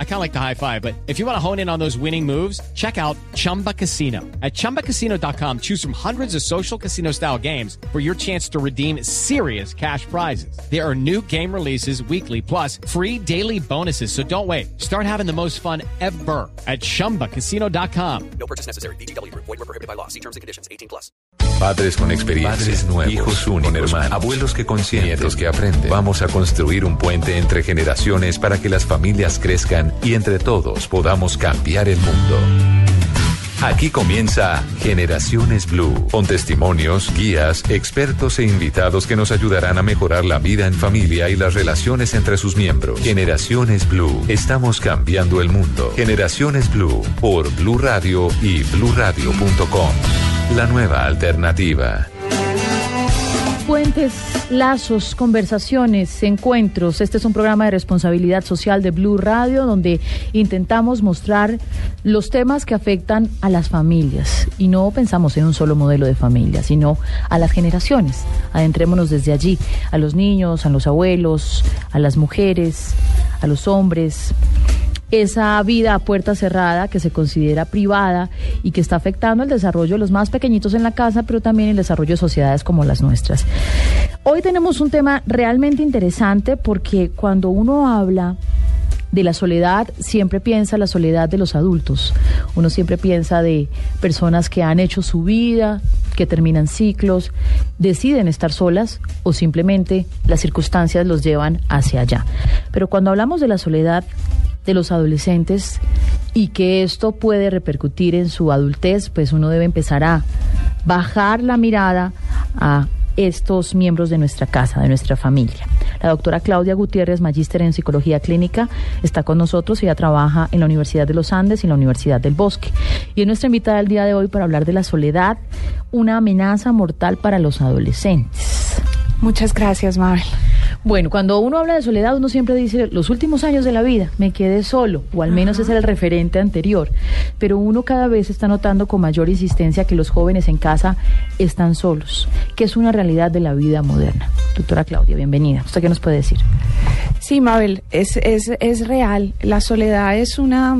I kind of like the high five, but if you want to hone in on those winning moves, check out Chumba Casino. At ChumbaCasino.com, choose from hundreds of social casino style games for your chance to redeem serious cash prizes. There are new game releases weekly, plus free daily bonuses. So don't wait. Start having the most fun ever at ChumbaCasino.com. No purchase necessary. BGW. Void were prohibited by law. See terms and conditions. 18 plus. Padres con experiencia, Padres nuevos, hijos únicos, con hermanos, abuelos que consienten, nietos que aprenden. Vamos a construir un puente entre generaciones para que las familias crezcan y entre todos podamos cambiar el mundo. Aquí comienza Generaciones Blue, con testimonios, guías, expertos e invitados que nos ayudarán a mejorar la vida en familia y las relaciones entre sus miembros. Generaciones Blue, estamos cambiando el mundo. Generaciones Blue, por Blue Radio y bluradio.com. La nueva alternativa. Puentes, lazos, conversaciones, encuentros. Este es un programa de responsabilidad social de Blue Radio donde intentamos mostrar los temas que afectan a las familias. Y no pensamos en un solo modelo de familia, sino a las generaciones. Adentrémonos desde allí, a los niños, a los abuelos, a las mujeres, a los hombres esa vida a puerta cerrada que se considera privada y que está afectando el desarrollo de los más pequeñitos en la casa, pero también el desarrollo de sociedades como las nuestras. Hoy tenemos un tema realmente interesante porque cuando uno habla de la soledad, siempre piensa la soledad de los adultos. Uno siempre piensa de personas que han hecho su vida, que terminan ciclos, deciden estar solas o simplemente las circunstancias los llevan hacia allá. Pero cuando hablamos de la soledad, de los adolescentes y que esto puede repercutir en su adultez, pues uno debe empezar a bajar la mirada a estos miembros de nuestra casa, de nuestra familia. La doctora Claudia Gutiérrez, magíster en psicología clínica, está con nosotros. Ella trabaja en la Universidad de los Andes y en la Universidad del Bosque. Y es nuestra invitada el día de hoy para hablar de la soledad, una amenaza mortal para los adolescentes. Muchas gracias, Mabel. Bueno, cuando uno habla de soledad, uno siempre dice los últimos años de la vida, me quedé solo, o al menos ese es el referente anterior. Pero uno cada vez está notando con mayor insistencia que los jóvenes en casa están solos, que es una realidad de la vida moderna. Doctora Claudia, bienvenida. ¿Usted qué nos puede decir? Sí, Mabel, es, es, es real. La soledad es una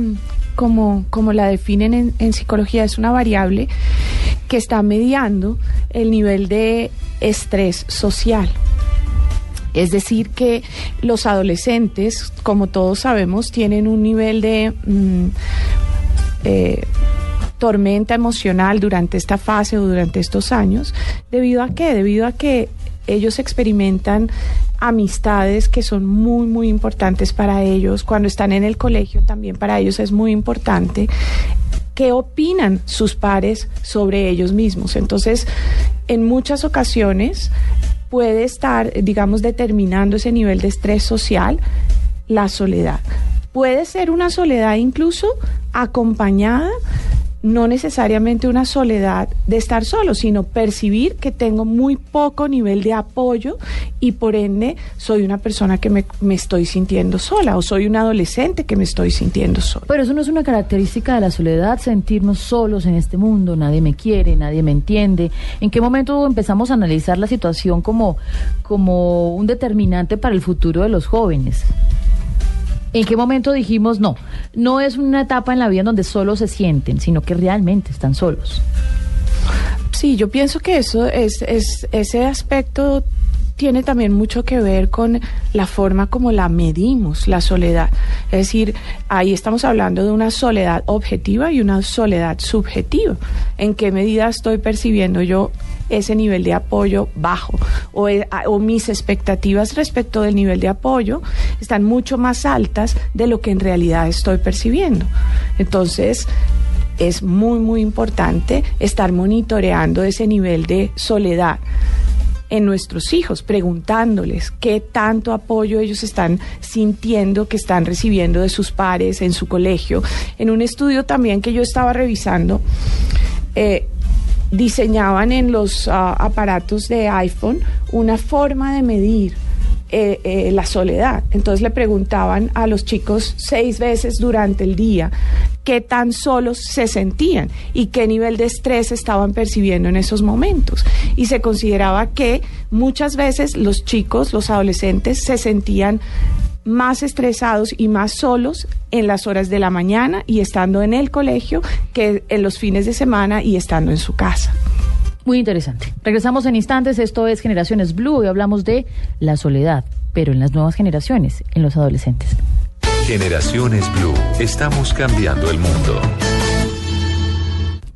como, como, la definen en, en, psicología, es una variable que está mediando el nivel de estrés social. Es decir, que los adolescentes, como todos sabemos, tienen un nivel de mm, eh, tormenta emocional durante esta fase o durante estos años. ¿Debido a qué? Debido a que ellos experimentan amistades que son muy, muy importantes para ellos. Cuando están en el colegio también para ellos es muy importante qué opinan sus pares sobre ellos mismos. Entonces, en muchas ocasiones puede estar, digamos, determinando ese nivel de estrés social, la soledad. Puede ser una soledad incluso acompañada no necesariamente una soledad de estar solo, sino percibir que tengo muy poco nivel de apoyo y por ende soy una persona que me, me, estoy sintiendo sola o soy un adolescente que me estoy sintiendo sola. Pero eso no es una característica de la soledad, sentirnos solos en este mundo, nadie me quiere, nadie me entiende. ¿En qué momento empezamos a analizar la situación como, como un determinante para el futuro de los jóvenes? ¿En qué momento dijimos no? No es una etapa en la vida en donde solo se sienten, sino que realmente están solos. Sí, yo pienso que eso es, es ese aspecto tiene también mucho que ver con la forma como la medimos, la soledad. Es decir, ahí estamos hablando de una soledad objetiva y una soledad subjetiva. ¿En qué medida estoy percibiendo yo ese nivel de apoyo bajo o, o, mis expectativas respecto del nivel de apoyo están mucho más altas de lo que en realidad estoy percibiendo. Entonces, es muy, muy importante estar monitoreando ese nivel de soledad en nuestros hijos, preguntándoles qué tanto apoyo ellos están sintiendo que están recibiendo de sus pares en su colegio. En un estudio también que yo estaba revisando, eh, diseñaban en los uh, aparatos de iPhone una forma de medir eh, eh, la soledad. Entonces le preguntaban a los chicos seis veces durante el día qué tan solos se sentían y qué nivel de estrés estaban percibiendo en esos momentos. Y se consideraba que muchas veces los chicos, los adolescentes, se sentían más estresados y más solos en las horas de la mañana y estando en el colegio que en los fines de semana y estando en su casa. Muy interesante. Regresamos en instantes. Esto es Generaciones Blue. Hoy hablamos de la soledad, pero en las nuevas generaciones, en los adolescentes. Generaciones Blue. Estamos cambiando el mundo.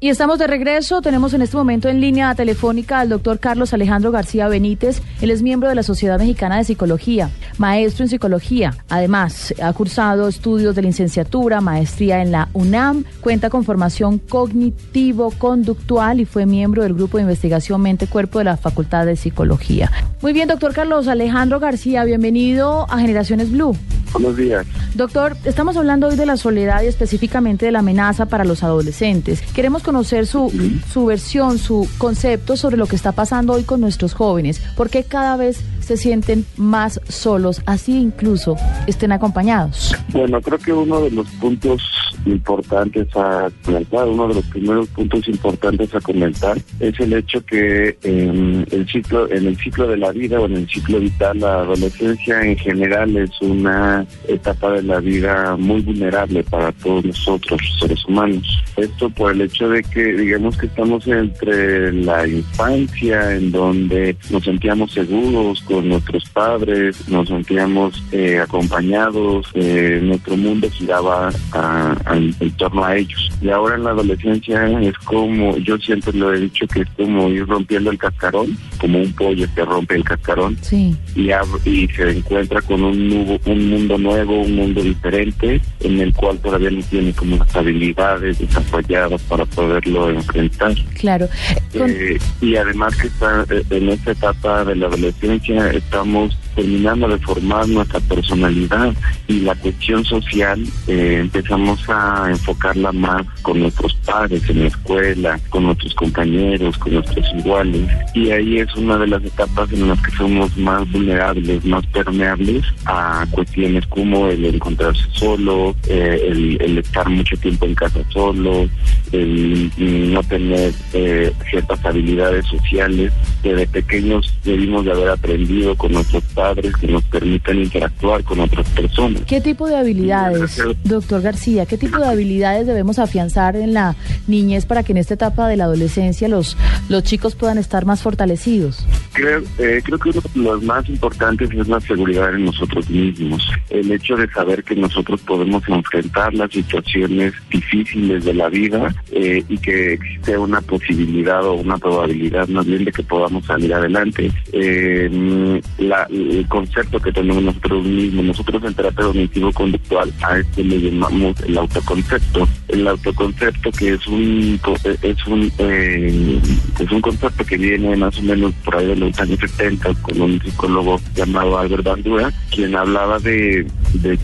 Y estamos de regreso. Tenemos en este momento en línea telefónica al doctor Carlos Alejandro García Benítez. Él es miembro de la Sociedad Mexicana de Psicología, maestro en psicología. Además, ha cursado estudios de licenciatura, maestría en la UNAM, cuenta con formación cognitivo-conductual y fue miembro del grupo de investigación Mente-Cuerpo de la Facultad de Psicología. Muy bien, doctor Carlos Alejandro García, bienvenido a Generaciones Blue. Buenos días. Doctor, estamos hablando hoy de la soledad y específicamente de la amenaza para los adolescentes. Queremos conocer su, su versión, su concepto sobre lo que está pasando hoy con nuestros jóvenes. ¿Por qué cada vez se sienten más solos, así incluso estén acompañados? Bueno, creo que uno de los puntos importantes a comentar, uno de los primeros puntos importantes a comentar es el hecho que en el ciclo, en el ciclo de la vida o en el ciclo vital, la adolescencia en general es una etapa de la vida muy vulnerable para todos nosotros, seres humanos. Esto por el hecho de que, digamos que estamos entre la infancia, en donde nos sentíamos seguros con nuestros padres, nos sentíamos eh, acompañados, eh, nuestro mundo giraba a, a, en torno a ellos. Y ahora en la adolescencia es como, yo siempre lo he dicho, que es como ir rompiendo el cascarón, como un pollo que rompe el cascarón Sí. y, y se encuentra con un, nuevo- un mundo nuevo, un mundo diferente, en el cual todavía no tiene como las habilidades desarrolladas para poderlo enfrentar. Claro. Con- Eh, y además que está eh, en esta etapa de la adolescencia estamos terminando de formar nuestra personalidad y la cuestión social eh, empezamos a enfocarla más con nuestros padres en la escuela, con nuestros compañeros, con nuestros iguales. Y ahí es una de las etapas en las que somos más vulnerables, más permeables a cuestiones como el encontrarse solo, eh, el, el estar mucho tiempo en casa solo, el no tener eh, ciertas habilidades sociales que de pequeños debimos de haber aprendido con nuestros padres que nos permitan interactuar con otras personas. ¿Qué tipo de habilidades, doctor García, qué tipo de habilidades debemos afianzar en la niñez para que en esta etapa de la adolescencia los, los chicos puedan estar más fortalecidos? Creo, eh, creo que uno de los más importantes es la seguridad en nosotros mismos. El hecho de saber que nosotros podemos enfrentar las situaciones difíciles de la vida eh, y que existe una posibilidad o una probabilidad más bien de que podamos salir adelante. Eh, la- el concepto que tenemos nosotros mismos, nosotros en terapia cognitivo-conductual, a este le llamamos el autoconcepto. El autoconcepto que es un co- es un eh, es un concepto que viene más o menos por ahí de los años 70 con un psicólogo llamado Albert Bandura, quien hablaba de, de,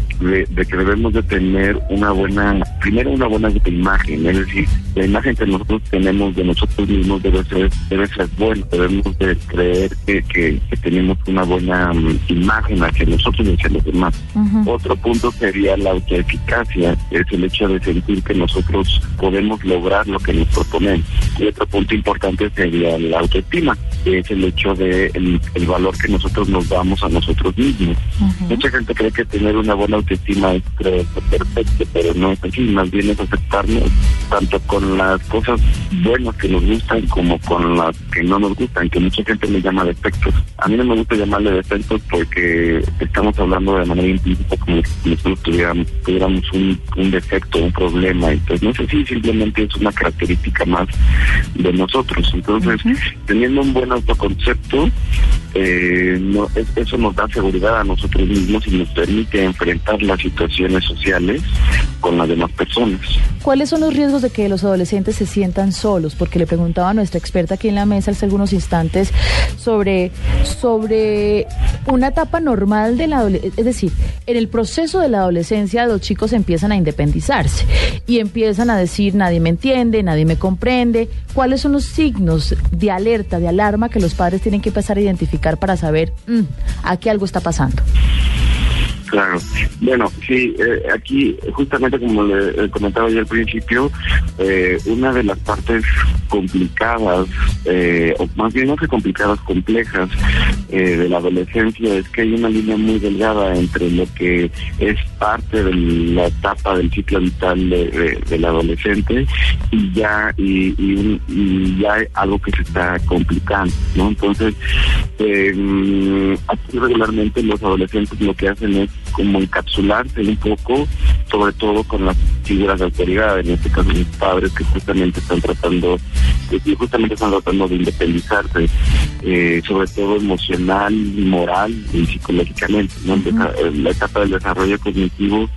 que debemos de tener una buena, primero una buena imagen, es decir, la imagen que nosotros tenemos de nosotros mismos debe ser, debe ser buena, debemos de creer que, que tenemos una buena mm, imagen hacia nosotros y hacia los demás. Ujú. Otro punto sería la autoeficacia, es el hecho de sentir que nosotros podemos lograr lo que nos proponemos. Y otro punto importante sería la autoestima, que es el hecho de el, el valor que nosotros nos damos a nosotros mismos. Mucha gente cree que tener una buena autoestima es perfecto, pero no es así, más bien es aceptarnos tanto con las cosas buenas que nos gustan como con las que no nos gustan, que mucha gente le llama defectos. A mí no me gusta llamarle defectos porque estamos hablando de manera implícita como si nosotros tuviéramos, tuviéramos un, un defecto, un problema, pues no sé si simplemente es una característica más de nosotros. Entonces, teniendo un buen autoconcepto, eh, no, es- eso nos da seguridad a nosotros mismos y nos permite enfrentar las situaciones sociales con las demás personas. ¿Cuáles son los riesgos de que los adolescentes se sientan solos? Porque le preguntaba a nuestra experta aquí en la mesa hace algunos instantes sobre, sobre una etapa normal de la. Es decir, en el proceso de la adolescencia los chicos empiezan a independizarse y empiezan a decir nadie me entiende, nadie me comprende. ¿Cuáles son los signos de alerta, de alarma que los padres tienen que empezar a identificar para saber "Mm, aquí algo está pasando? Claro. Bueno, sí, eh, aquí justamente como le eh, comentaba yo al principio, eh, una de las partes complicadas, eh, o más bien no que complicadas, complejas eh, de la adolescencia es que hay una línea muy delgada entre lo que es parte de la etapa del ciclo vital de- de- del adolescente y ya y, y y ya algo que se está complicando, ¿no? Entonces, aquí regularmente los adolescentes lo que hacen es como encapsularse un poco, sobre todo con las figuras de autoridad, en este caso mis padres que justamente están tratando, que justamente están tratando de independizarse, eh, sobre todo emocional, moral y psicológicamente. ¿no? La etapa del desarrollo cognitivo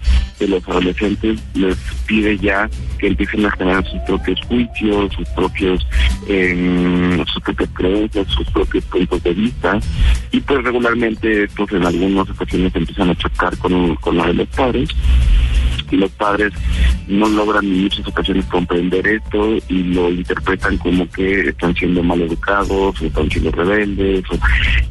de los adolescentes les pide ya que empiecen a generar sus propios juicios, sus propios, eh, sus propias creencias, sus propios puntos de vista. Y pues regularmente estos en algunas ocasiones empiezan a chocar con, con la de los padres y los padres no logran en muchas ocasiones comprender esto y lo interpretan como que están siendo mal educados o están siendo rebeldes o-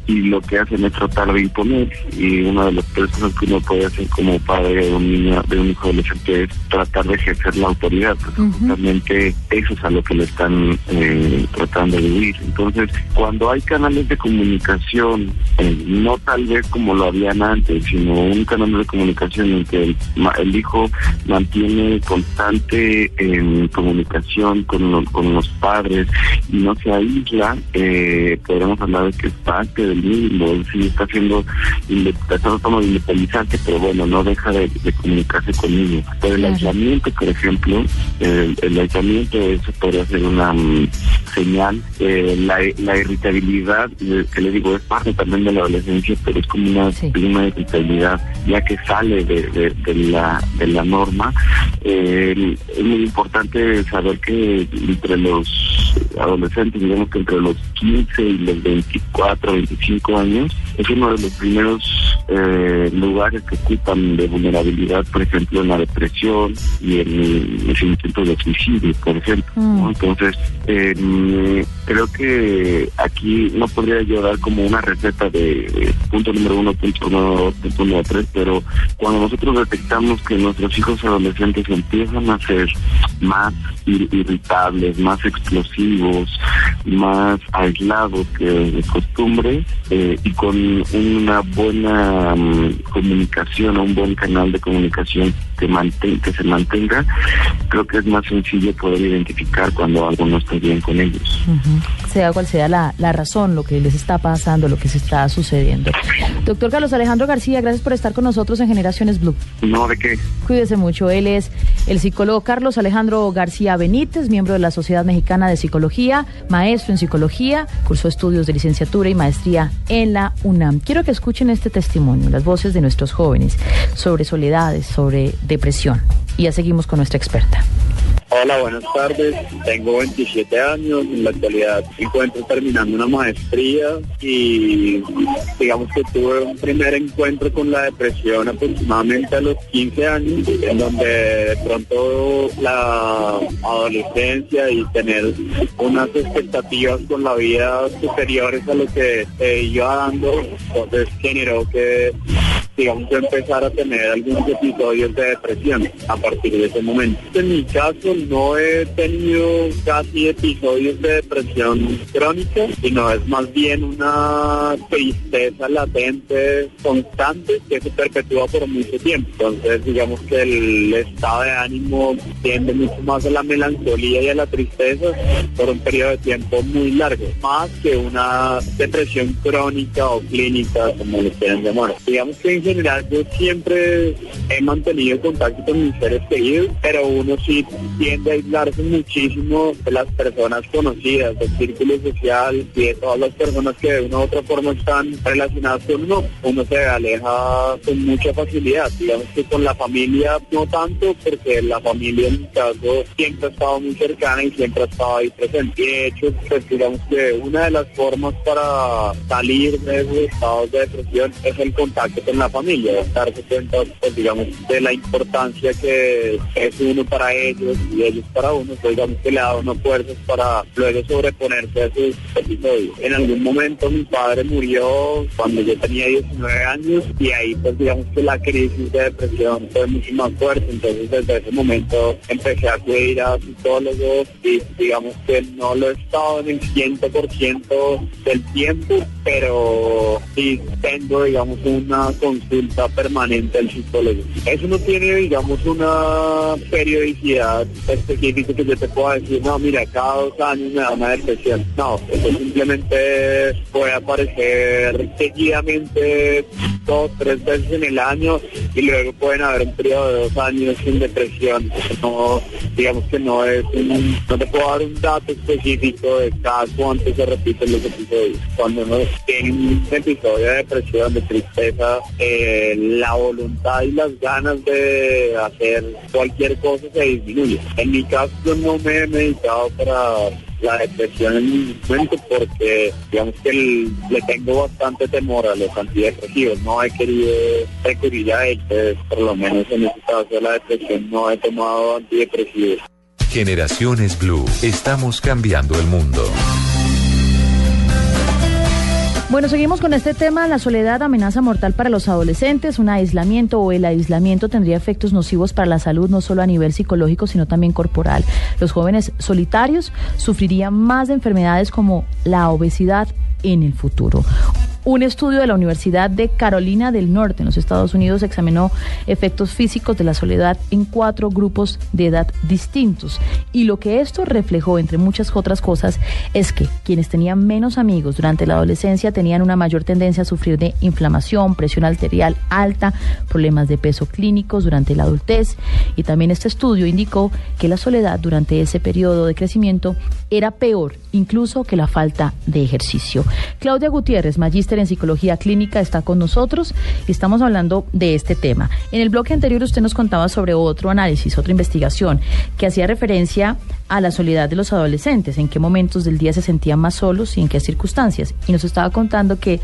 y lo que hacen es tratar de imponer. Y una de las cosas que uno puede hacer como padre de un niño de un hijo adolescente es tratar de ejercer la autoridad porque justamente eso es a lo que le están eh, tratando de vivir entonces cuando hay canales de comunicación eh, no tal vez como lo habían antes sino un canal de comunicación en que el, el hijo mantiene constante eh, comunicación con, lo- con los padres y no se aísla, eh, podríamos hablar de que es parte del mismo, sí está haciendo, está tratando de independizarse, pero bueno, no deja de, de comunicarse con niños. Pero el Claro. aislamiento, por ejemplo, el, el aislamiento, eso podría ser una mm, señal, eh, la, la irritabilidad, eh, que le digo, es parte también de la adolescencia, pero es como una, Sí. una irritabilidad ya que sale de, de, de la, de la norma. Eh, es muy importante saber que entre los adolescentes, digamos que entre los 15 y los 24, 25 años, es uno de los primeros eh, lugares que ocupan de vulnerabilidad, por ejemplo, en la depresión y en los intentos de suicidio, por ejemplo. ¿no? Mm. Entonces, eh, creo que aquí no podría yo dar como una receta de, de punto número uno, punto número dos, punto número tres, pero cuando nosotros detectamos que nuestros hijos adolescentes empiezan a ser más ir- irritables, más explosivos, más aislados que de costumbre eh, y con una buena mm, comunicación, un buen canal de comunicación que, manten- que se mantenga, creo que es más sencillo poder identificar cuando algo no está bien con ellos. Sea cual sea la, la razón, lo que les está pasando, lo que se está sucediendo. Doctor Carlos Alejandro García, gracias por estar con nosotros en Generaciones Blue. No, de qué. Cuídese mucho. Él es el psicólogo Carlos Alejandro García Benítez, miembro de la Sociedad Mexicana de Psicología, maestro en psicología, cursó estudios de licenciatura y maestría en la UNAM. Quiero que escuchen este testimonio, las voces de nuestros jóvenes, sobre soledades, sobre depresión. Y ya seguimos con nuestra experta. Hola, buenas tardes. Tengo 27 años. En la actualidad encuentro terminando una maestría y digamos que tuve un primer encuentro con la depresión aproximadamente a los 15 años, en donde de pronto la adolescencia y tener unas expectativas con la vida superiores a lo que se iba dando, entonces generó que digamos yo empezar a tener algunos episodios de depresión a partir de ese momento. En mi caso no he tenido casi episodios de depresión crónica, sino es más bien una tristeza latente constante que se perpetúa por mucho tiempo. Entonces digamos que el estado de ánimo tiende mucho más a la melancolía y a la tristeza por un periodo de tiempo muy largo, más que una depresión crónica o clínica, como le quieran llamar. Digamos que general yo siempre he mantenido contacto con mis seres queridos, pero uno sí tiende a aislarse muchísimo de las personas conocidas, del círculo social y de todas las personas que de una u otra forma están relacionadas con uno. Uno se aleja con mucha facilidad. Digamos que con la familia no tanto, porque la familia en mi caso siempre ha estado muy cercana y siempre ha estado ahí presente. De hecho, pues digamos que una de las formas para salir de esos estados de depresión es el contacto con la familia, darse cuenta, pues, digamos, de la importancia que es uno para ellos y ellos para uno, pues, digamos que le ha dado unas fuerzas para luego sobreponerse a esos episodios. En algún momento mi padre murió cuando yo tenía 19 años y ahí pues digamos que la crisis de depresión fue mucho más fuerte, entonces desde ese momento empecé a acudir a psicólogos y digamos que no lo he estado en el 100% del tiempo, pero sí tengo digamos una consulta permanente al psicólogo. Eso no tiene digamos una periodicidad específica que yo te pueda decir, no, mira, cada dos años me da una depresión. No, eso simplemente puede aparecer seguidamente dos, tres veces en el año y luego pueden haber un periodo de dos años sin depresión. No, digamos que no es un, no te puedo dar un dato específico de cada cuánto se repiten los episodios. Cuando uno tiene un episodio de depresión, de tristeza, eh, la voluntad y las ganas de hacer cualquier cosa se disminuye. En mi caso yo no me he meditado para la depresión en mi momento porque digamos que le tengo bastante temor a los antidepresivos. No he querido recurrir a ellos, por lo menos en este caso de la depresión no he tomado antidepresivos. Generaciones Blue. Estamos cambiando el mundo. Bueno, seguimos con este tema. La soledad amenaza mortal para los adolescentes. Un aislamiento o el aislamiento tendría efectos nocivos para la salud, no solo a nivel psicológico, sino también corporal. Los jóvenes solitarios sufrirían más de enfermedades como la obesidad en el futuro. Un estudio de la Universidad de Carolina del Norte en los Estados Unidos examinó efectos físicos de la soledad en cuatro grupos de edad distintos. Y lo que esto reflejó, entre muchas otras cosas, es que quienes tenían menos amigos durante la adolescencia tenían una mayor tendencia a sufrir de inflamación, presión arterial alta, problemas de peso clínicos durante la adultez. Y también este estudio indicó que la soledad durante ese periodo de crecimiento era peor incluso que la falta de ejercicio. Claudia Gutiérrez, en psicología clínica, está con nosotros y estamos hablando de este tema. En el bloque anterior usted nos contaba sobre otro análisis, otra investigación que hacía referencia a la soledad de los adolescentes, en qué momentos del día se sentían más solos y en qué circunstancias. Y nos estaba contando que,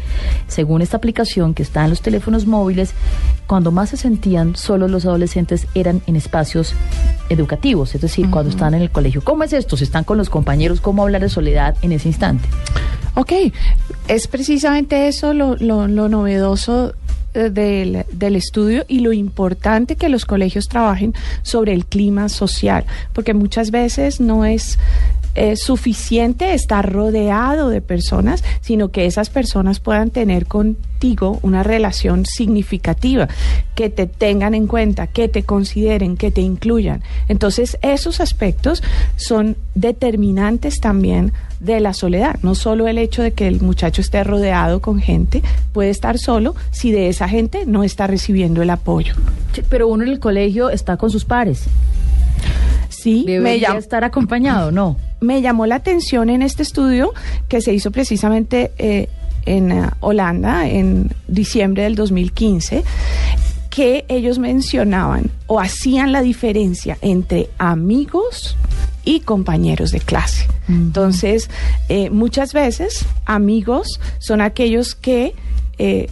según esta aplicación que está en los teléfonos móviles, cuando más se sentían solos los adolescentes eran en espacios educativos, es decir, cuando están en el colegio. ¿Cómo es esto? Si están con los compañeros, ¿cómo hablar de soledad en ese instante? Ok, es precisamente eso lo, lo- lo novedoso eh, del, del estudio y lo importante que los colegios trabajen sobre el clima social, porque muchas veces no es eh, suficiente estar rodeado de personas, sino que esas personas puedan tener contigo una relación significativa, que te tengan en cuenta, que te consideren, que te incluyan. Entonces, esos aspectos son determinantes también de la soledad. No solo el hecho de que el muchacho esté rodeado con gente, puede estar solo si de esa gente no está recibiendo el apoyo. Sí, Pero uno en el colegio está con sus pares. Sí, me Debería llam- estar acompañado, ¿no? Me llamó la atención en este estudio que se hizo precisamente eh, en eh, Holanda en diciembre del 2015 que ellos mencionaban o hacían la diferencia entre amigos y compañeros de clase. Entonces, eh, muchas veces amigos son aquellos que eh,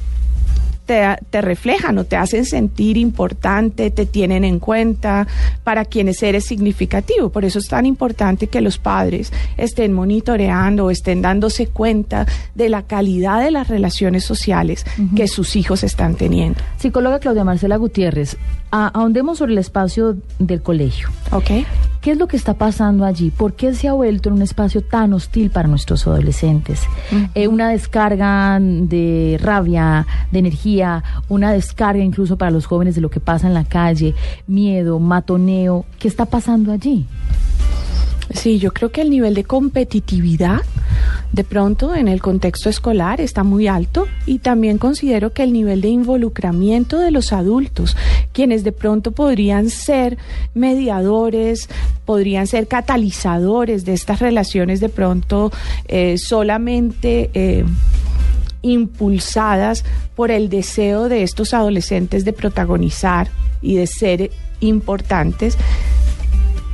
te, te reflejan o te hacen sentir importante, te tienen en cuenta, para quienes eres significativo. Por eso es tan importante que los padres estén monitoreando o estén dándose cuenta de la calidad de las relaciones sociales que sus hijos están teniendo. Psicóloga Claudia Marcela Gutiérrez, ahondemos sobre el espacio del colegio. ¿Ok? ¿Qué es lo que está pasando allí? ¿Por qué se ha vuelto en un espacio tan hostil para nuestros adolescentes? Eh, una descarga de rabia, de energía, una descarga incluso para los jóvenes de lo que pasa en la calle, miedo, matoneo. ¿Qué está pasando allí? Sí, yo creo que el nivel de competitividad de pronto en el contexto escolar está muy alto y también considero que el nivel de involucramiento de los adultos, quienes de pronto podrían ser mediadores, podrían ser catalizadores de estas relaciones de pronto eh, solamente... eh, impulsadas por el deseo de estos adolescentes de protagonizar y de ser importantes,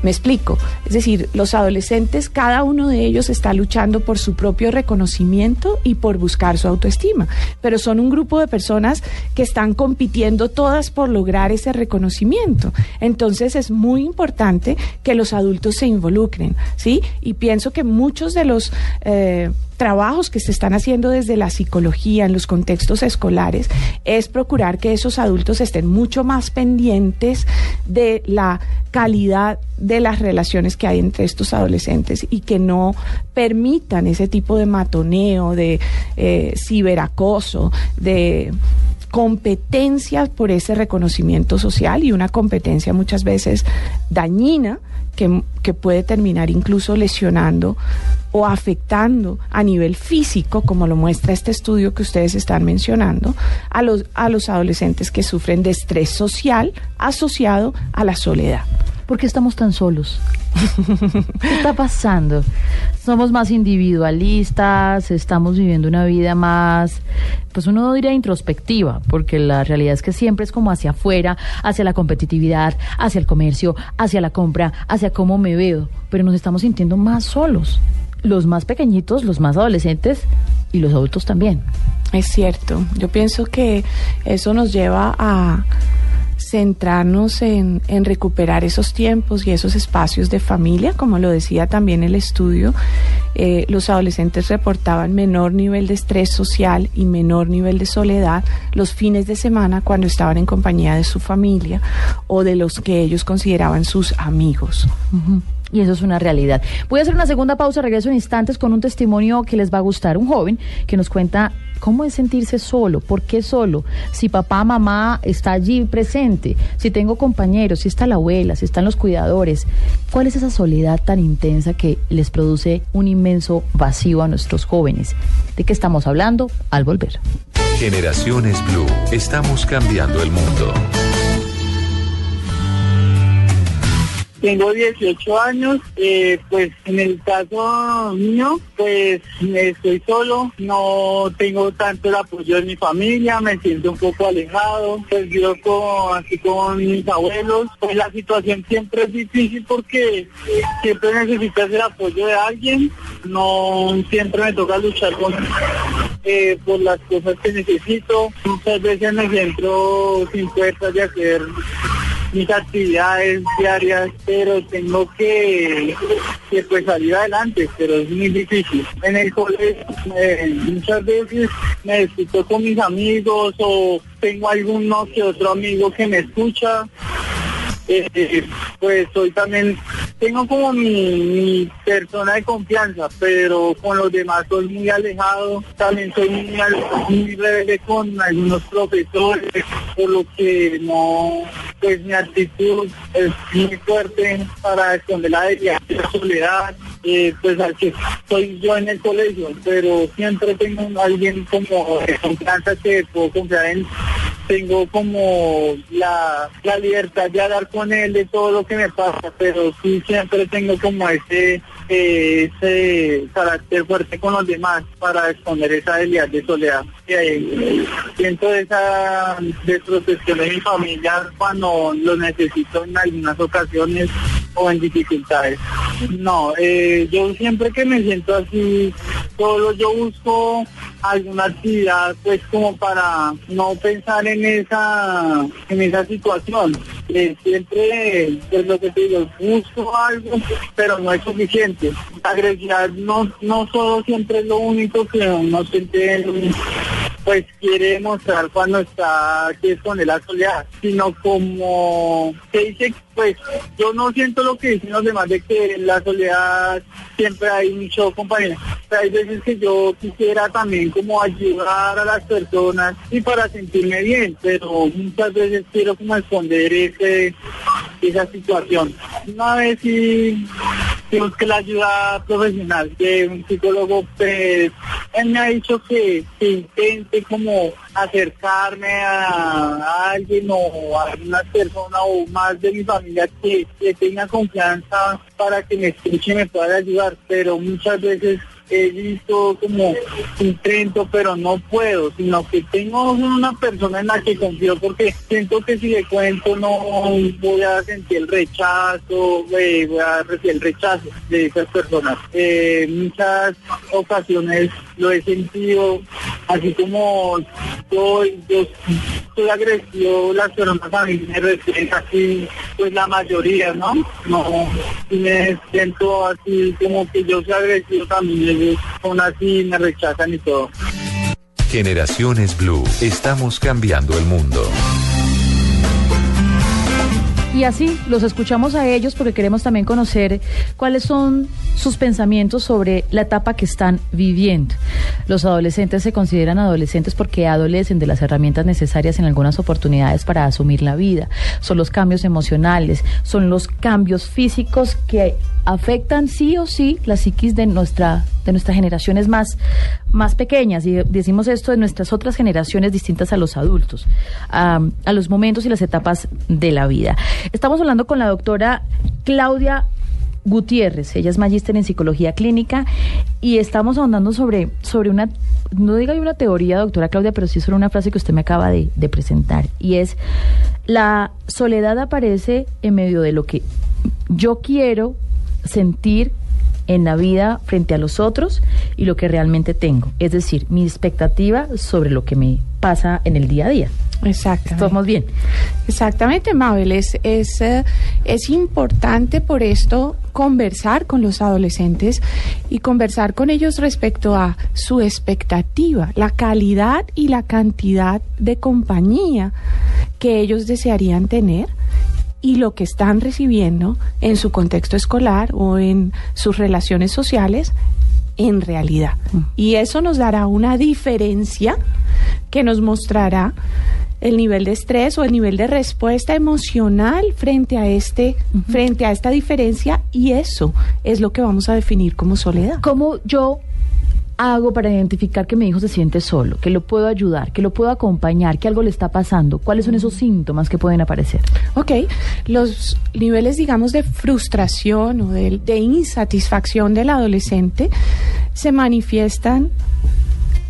Me explico. Es decir, los adolescentes, cada uno de ellos está luchando por su propio reconocimiento y por buscar su autoestima. Pero son un grupo de personas que están compitiendo todas por lograr ese reconocimiento. Entonces es muy importante que los adultos se involucren, ¿sí? Y pienso que muchos de los... Eh, trabajos que se están haciendo desde la psicología en los contextos escolares es procurar que esos adultos estén mucho más pendientes de la calidad de las relaciones que hay entre estos adolescentes y que no permitan ese tipo de matoneo, de eh, ciberacoso, de competencia por ese reconocimiento social y una competencia muchas veces dañina que, puede terminar incluso lesionando o afectando a nivel físico, como lo muestra este estudio que ustedes están mencionando, a los, a los adolescentes que sufren de estrés social asociado a la soledad. ¿Por qué estamos tan solos? ¿Qué está pasando? Somos más individualistas, estamos viviendo una vida más, pues uno diría introspectiva, porque la realidad es que siempre es como hacia afuera, hacia la competitividad, hacia el comercio, hacia la compra, hacia cómo me veo, pero nos estamos sintiendo más solos. Los más pequeñitos, los más adolescentes y los adultos también. Es cierto, yo pienso que eso nos lleva a centrarnos en, recuperar esos tiempos y esos espacios de familia, como lo decía también el estudio, eh, los adolescentes reportaban menor nivel de estrés social y menor nivel de soledad los fines de semana cuando estaban en compañía de su familia o de los que ellos consideraban sus amigos. Y eso es una realidad. Voy a hacer una segunda pausa, regreso en instantes con un testimonio que les va a gustar. Un joven que nos cuenta cómo es sentirse solo, por qué solo, si papá, mamá está allí presente, si tengo compañeros, si está la abuela, si están los cuidadores. ¿Cuál es esa soledad tan intensa que les produce un inmenso vacío a nuestros jóvenes? ¿De qué estamos hablando? Al volver. Generaciones Blue. Estamos cambiando el mundo. Tengo 18 años, eh, pues en el caso mío, pues estoy solo, no tengo tanto el apoyo de mi familia, me siento un poco alejado, pues vivo con, así con mis abuelos, pues la situación siempre es difícil porque siempre necesitas el apoyo de alguien, no siempre me toca luchar con, eh, por las cosas que necesito, muchas veces me siento sin fuerzas de hacer mis actividades diarias, pero tengo que, que, pues salir adelante, pero es muy difícil. En el colegio eh, muchas veces me discuto con mis amigos o tengo alguno que otro amigo que me escucha. Eh, pues soy también, tengo como mi, mi, persona de confianza, pero con los demás soy muy alejado, también soy muy, muy rebelde con algunos profesores, por lo que no, pues mi actitud es muy fuerte para esconder la la soledad, eh, pues que soy yo en el colegio, pero siempre tengo alguien como de confianza que puedo confiar en tengo como la, la libertad de hablar con él de todo lo que me pasa, pero sí siempre tengo como ese, ese carácter fuerte con los demás para esconder esa debilidad de soledad. Eh, siento esa desprotección de mi familia cuando lo necesito en algunas ocasiones o en dificultades. No, eh, yo siempre que me siento así, solo yo busco alguna actividad pues como para no pensar en esa en esa situación eh, siempre pues lo que te digo busco algo pero no es suficiente agresividad no no solo siempre es lo único que uno siente pues quiere mostrar cuando está que es con la soledad, sino como que dice, pues yo no siento lo que dicen los demás de que en la soledad siempre hay mucho compañero. hay veces que yo quisiera también como ayudar a las personas y para sentirme bien, pero muchas veces quiero como esconder ese esa situación. Una vez sí, sí busqué la ayuda profesional de un psicólogo, pues él me ha dicho que, que intente como acercarme a, a, alguien o a alguna persona o más de mi familia que, que tenga confianza para que me escuche y me pueda ayudar, pero muchas veces he visto como intento, pero no puedo, sino que tengo una persona en la que confío porque siento que si le cuento no voy a sentir el rechazo, eh, voy a recibir el rechazo de esas personas. Eh, muchas ocasiones lo he sentido, así como yo, yo soy agresivo, las personas a mí me reciben así, pues la mayoría, ¿no? No, y me siento así como que yo soy agresivo también, aún así me rechazan y todo. Generaciones Blue. Estamos cambiando el mundo. Y así los escuchamos a ellos porque queremos también conocer cuáles son sus pensamientos sobre la etapa que están viviendo. Los adolescentes se consideran adolescentes porque adolecen de las herramientas necesarias en algunas oportunidades para asumir la vida. Son los cambios emocionales, son los cambios físicos que afectan sí o sí la psiquis de nuestra de nuestras generaciones más más pequeñas y decimos esto de nuestras otras generaciones distintas a los adultos a, a los momentos y las etapas de la vida estamos hablando con la doctora Claudia Gutiérrez, ella es magíster en psicología clínica y estamos ahondando sobre, sobre una, no diga una teoría, doctora Claudia, pero sí sobre una frase que usted me acaba de, de presentar y es, la soledad aparece en medio de lo que yo quiero sentir en la vida frente a los otros y lo que realmente tengo, es decir, mi expectativa sobre lo que me pasa en el día a día. Exactamente. ¿Estamos bien? Exactamente, Mabel. Es, es, eh, es importante por esto conversar con los adolescentes y conversar con ellos respecto a su expectativa, la calidad y la cantidad de compañía que ellos desearían tener y lo que están recibiendo en su contexto escolar o en sus relaciones sociales en realidad. Y eso nos dará una diferencia que nos mostrará el nivel de estrés o el nivel de respuesta emocional frente a este frente a esta diferencia y eso es lo que vamos a definir como soledad. ¿Cómo yo hago para identificar que mi hijo se siente solo, que lo puedo ayudar, que lo puedo acompañar, que algo le está pasando? ¿Cuáles son esos síntomas que pueden aparecer? Ok, los niveles, digamos, de frustración o de, de insatisfacción del adolescente se manifiestan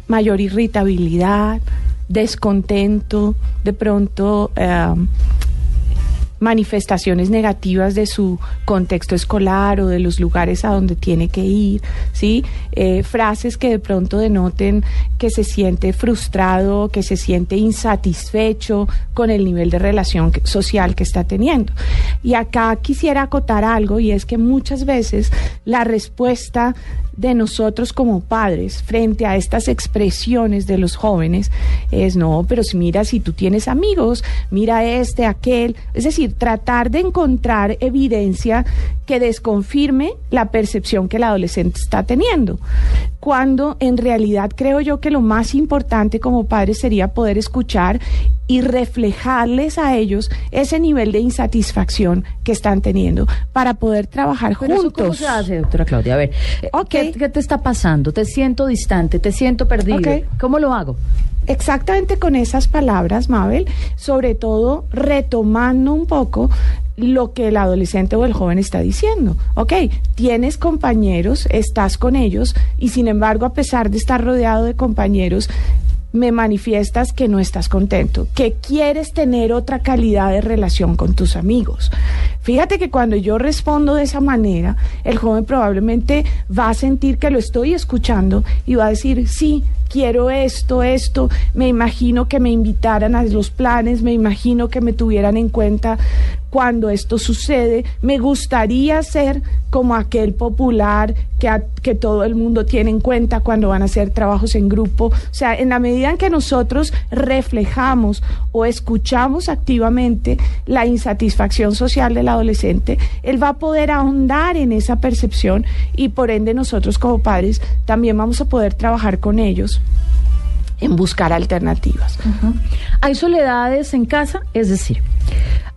mayor irritabilidad, descontento, de pronto eh, manifestaciones negativas de su contexto escolar o de los lugares a donde tiene que ir, ¿sí? Eh, frases que de pronto denoten que se siente frustrado, que se siente insatisfecho con el nivel de relación social que está teniendo. Y acá quisiera acotar algo y es que muchas veces la respuesta de nosotros como padres frente a estas expresiones de los jóvenes es no, pero si mira si tú tienes amigos, mira este, aquel, es decir, tratar de encontrar evidencia que desconfirme la percepción que el adolescente está teniendo. Cuando en realidad creo yo que lo más importante como padres sería poder escuchar y reflejarles a ellos ese nivel de insatisfacción que están teniendo para poder trabajar Pero eso, juntos. ¿Cómo se hace, doctora Claudia? A ver, eh. ¿qué, qué te está pasando? Te siento distante, te siento perdido. ¿Cómo lo hago? Exactamente con esas palabras, Mabel, sobre todo retomando un poco lo que el adolescente o el joven está diciendo. Ok, tienes compañeros, estás con ellos y sin embargo, a pesar de estar rodeado de compañeros, me manifiestas que no estás contento, que quieres tener otra calidad de relación con tus amigos. Fíjate que cuando yo respondo de esa manera, el joven probablemente va a sentir que lo estoy escuchando y va a decir, sí, quiero esto, esto, me imagino que me invitaran a los planes, me imagino que me tuvieran en cuenta cuando esto sucede, me gustaría ser como aquel popular que, que todo el mundo tiene en cuenta cuando van a hacer trabajos en grupo. O sea, en la medida en que nosotros reflejamos o escuchamos activamente la insatisfacción social del adolescente, él va a poder ahondar en esa percepción y por ende nosotros como padres también vamos a poder trabajar con ellos en buscar alternativas. Hay soledades en casa, es decir,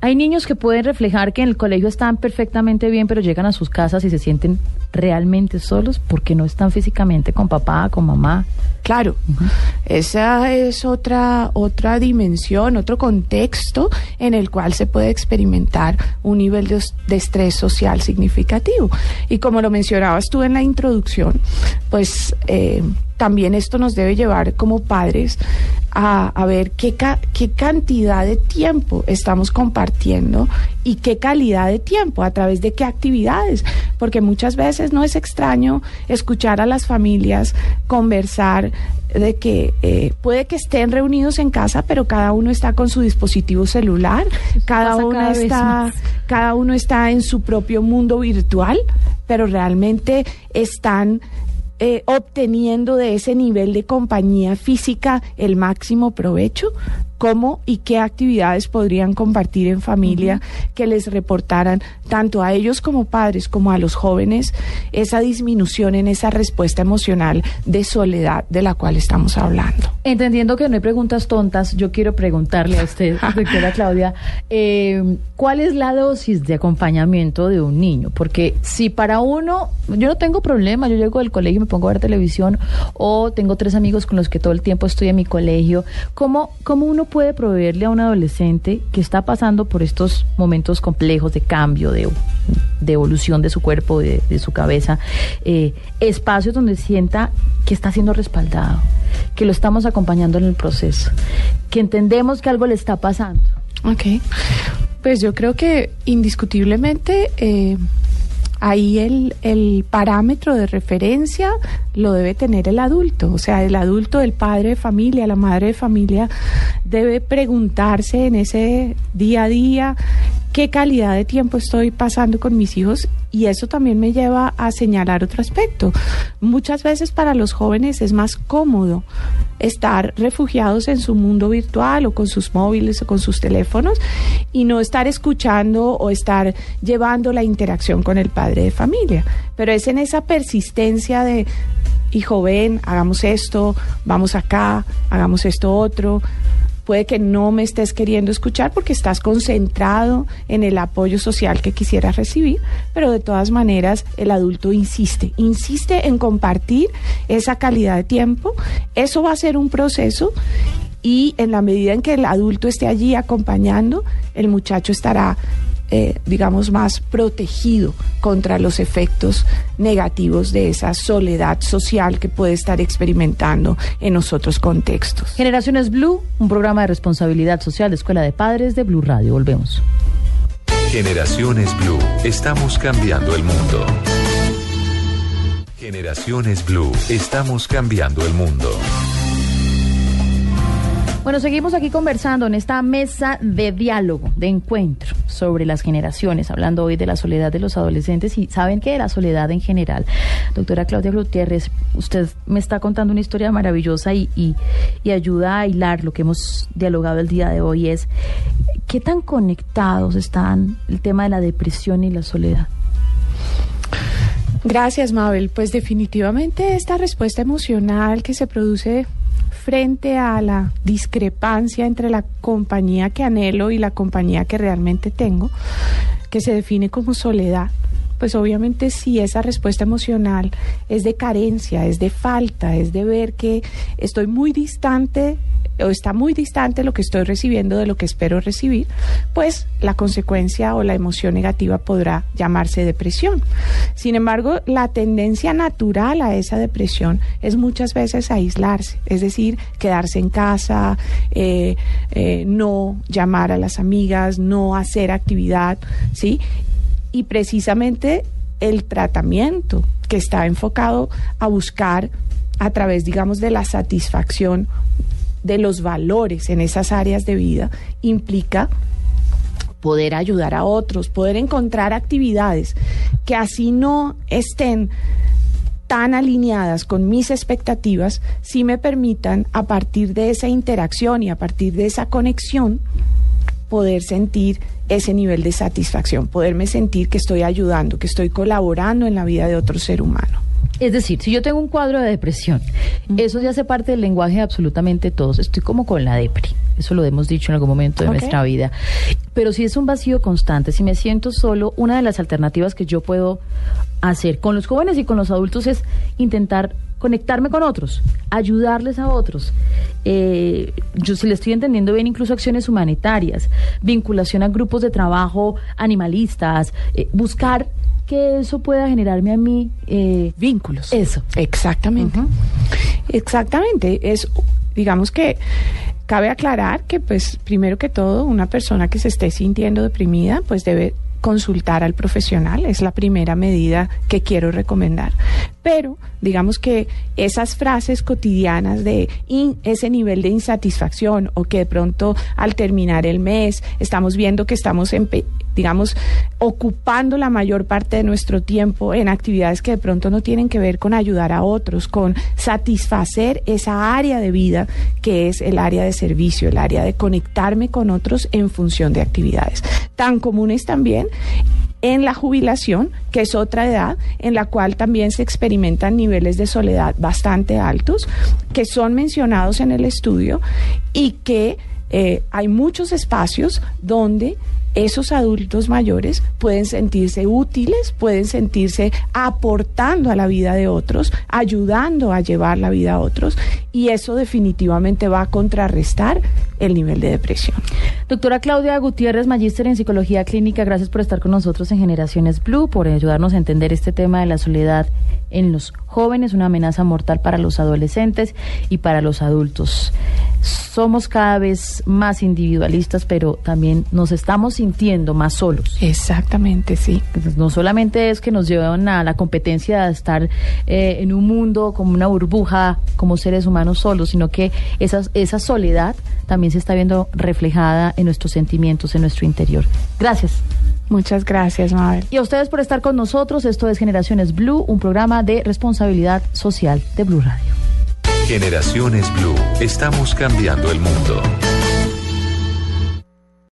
hay niños que pueden reflejar que en el colegio están perfectamente bien, pero llegan a sus casas y se sienten realmente solos porque no están físicamente con papá, con mamá, Claro, esa es otra otra dimensión, otro contexto en el cual se puede experimentar un nivel de, estrés social significativo. Y como lo mencionabas tú en la introducción, pues eh, también esto nos debe llevar como padres a, a ver qué, ca- qué cantidad de tiempo estamos compartiendo y qué calidad de tiempo, a través de qué actividades, porque muchas veces no es extraño escuchar a las familias conversar de que eh, puede que estén reunidos en casa, pero cada uno está con su dispositivo celular, cada uno cada está cada uno está en su propio mundo virtual, pero realmente están eh, obteniendo de ese nivel de compañía física el máximo provecho. ¿Cómo y qué actividades podrían compartir en familia que les reportaran tanto a ellos como padres como a los jóvenes esa disminución en esa respuesta emocional de soledad de la cual estamos hablando? Entendiendo que no hay preguntas tontas, yo quiero preguntarle a usted, doctora Claudia, eh, ¿cuál es la dosis de acompañamiento de un niño? Porque si para uno, yo no tengo problema, yo llego del colegio y me pongo a ver televisión, o tengo tres amigos con los que todo el tiempo estoy en mi colegio, ¿cómo, cómo uno puede proveerle a un adolescente que está pasando por estos momentos complejos de cambio, de, evolución de su cuerpo, de, de su cabeza, eh, espacios donde sienta que está siendo respaldado, que lo estamos acompañando en el proceso, que entendemos que algo le está pasando. Ok. Pues yo creo que indiscutiblemente eh, ahí el, el parámetro de referencia lo debe tener el adulto. O sea, el adulto, el padre de familia, la madre de familia, debe preguntarse en ese día a día qué calidad de tiempo estoy pasando con mis hijos y eso también me lleva a señalar otro aspecto. Muchas veces para los jóvenes es más cómodo estar refugiados en su mundo virtual o con sus móviles o con sus teléfonos y no estar escuchando o estar llevando la interacción con el padre de familia. Pero es en esa persistencia de, hijo, ven, hagamos esto, vamos acá, hagamos esto otro. Puede que no me estés queriendo escuchar porque estás concentrado en el apoyo social que quisieras recibir, pero de todas maneras el adulto insiste, insiste en compartir esa calidad de tiempo. Eso va a ser un proceso y en la medida en que el adulto esté allí acompañando, el muchacho estará eh, digamos, más protegido contra los efectos negativos de esa soledad social que puede estar experimentando en los otros contextos. Generaciones Blue, un programa de responsabilidad social de Escuela de Padres de Blue Radio. Volvemos. Generaciones Blue. Estamos cambiando el mundo. Generaciones Blue. Estamos cambiando el mundo. Bueno, seguimos aquí conversando en esta mesa de diálogo, de encuentro sobre las generaciones, hablando hoy de la soledad de los adolescentes y saben que de la soledad en general. Doctora Claudia Gutiérrez, usted me está contando una historia maravillosa y, y, y ayuda a hilar lo que hemos dialogado el día de hoy es qué tan conectados están el tema de la depresión y la soledad. Gracias, Mabel. Pues definitivamente esta respuesta emocional que se produce frente a la discrepancia entre la compañía que anhelo y la compañía que realmente tengo, que se define como soledad, pues obviamente si esa respuesta emocional es de carencia, es de falta, es de ver que estoy muy distante o está muy distante lo que estoy recibiendo de lo que espero recibir, pues la consecuencia o la emoción negativa podrá llamarse depresión. Sin embargo, la tendencia natural a esa depresión es muchas veces aislarse, es decir, quedarse en casa, eh, eh, no llamar a las amigas, no hacer actividad, ¿sí? Y precisamente el tratamiento que está enfocado a buscar a través, digamos, de la satisfacción de los valores en esas áreas de vida implica poder ayudar a otros, poder encontrar actividades que así no estén tan alineadas con mis expectativas, sí me permitan a partir de esa interacción y a partir de esa conexión poder sentir ese nivel de satisfacción, poderme sentir que estoy ayudando, que estoy colaborando en la vida de otro ser humano. Es decir, si yo tengo un cuadro de depresión, eso ya hace parte del lenguaje de absolutamente todos. Estoy como con la depre. Eso lo hemos dicho en algún momento de nuestra vida. Pero si es un vacío constante, si me siento solo, una de las alternativas que yo puedo hacer con los jóvenes y con los adultos es intentar conectarme con otros, ayudarles a otros. Eh, yo si le estoy entendiendo bien, incluso acciones humanitarias, vinculación a grupos de trabajo animalistas, eh, buscar que eso pueda generarme a mí eh, Vínculos. Eso. Exactamente. Exactamente. Es, digamos que cabe aclarar que, pues, primero que todo, una persona que se esté sintiendo deprimida, pues debe consultar al profesional, es la primera medida que quiero recomendar. Pero digamos que esas frases cotidianas de in- ese nivel de insatisfacción o que de pronto al terminar el mes estamos viendo que estamos digamos, ocupando la mayor parte de nuestro tiempo en actividades que de pronto no tienen que ver con ayudar a otros, con satisfacer esa área de vida que es el área de servicio, el área de conectarme con otros en función de actividades. Tan comunes también en la jubilación, que es otra edad en la cual también se experimentan niveles de soledad bastante altos, que son mencionados en el estudio y que eh, hay muchos espacios donde esos adultos mayores pueden sentirse útiles, pueden sentirse aportando a la vida de otros, ayudando a llevar la vida a otros, y eso definitivamente va a contrarrestar el nivel de depresión. Doctora Claudia Gutiérrez, magíster en psicología clínica, gracias por estar con nosotros en Generaciones Blue, por ayudarnos a entender este tema de la soledad en los jóvenes, una amenaza mortal para los adolescentes y para los adultos. Somos cada vez más individualistas, pero también nos estamos sintiendo más solos. Exactamente, sí. No solamente es que nos llevan a la competencia de estar eh, en un mundo como una burbuja, como seres humanos solos, sino que esa, esa soledad también se está viendo reflejada en nuestros sentimientos, en nuestro interior. Gracias. Muchas gracias, Mabel. Y a ustedes por estar con nosotros. Esto es Generaciones Blue, un programa de responsabilidad social de Blue Radio. Generaciones Blue. Estamos cambiando el mundo.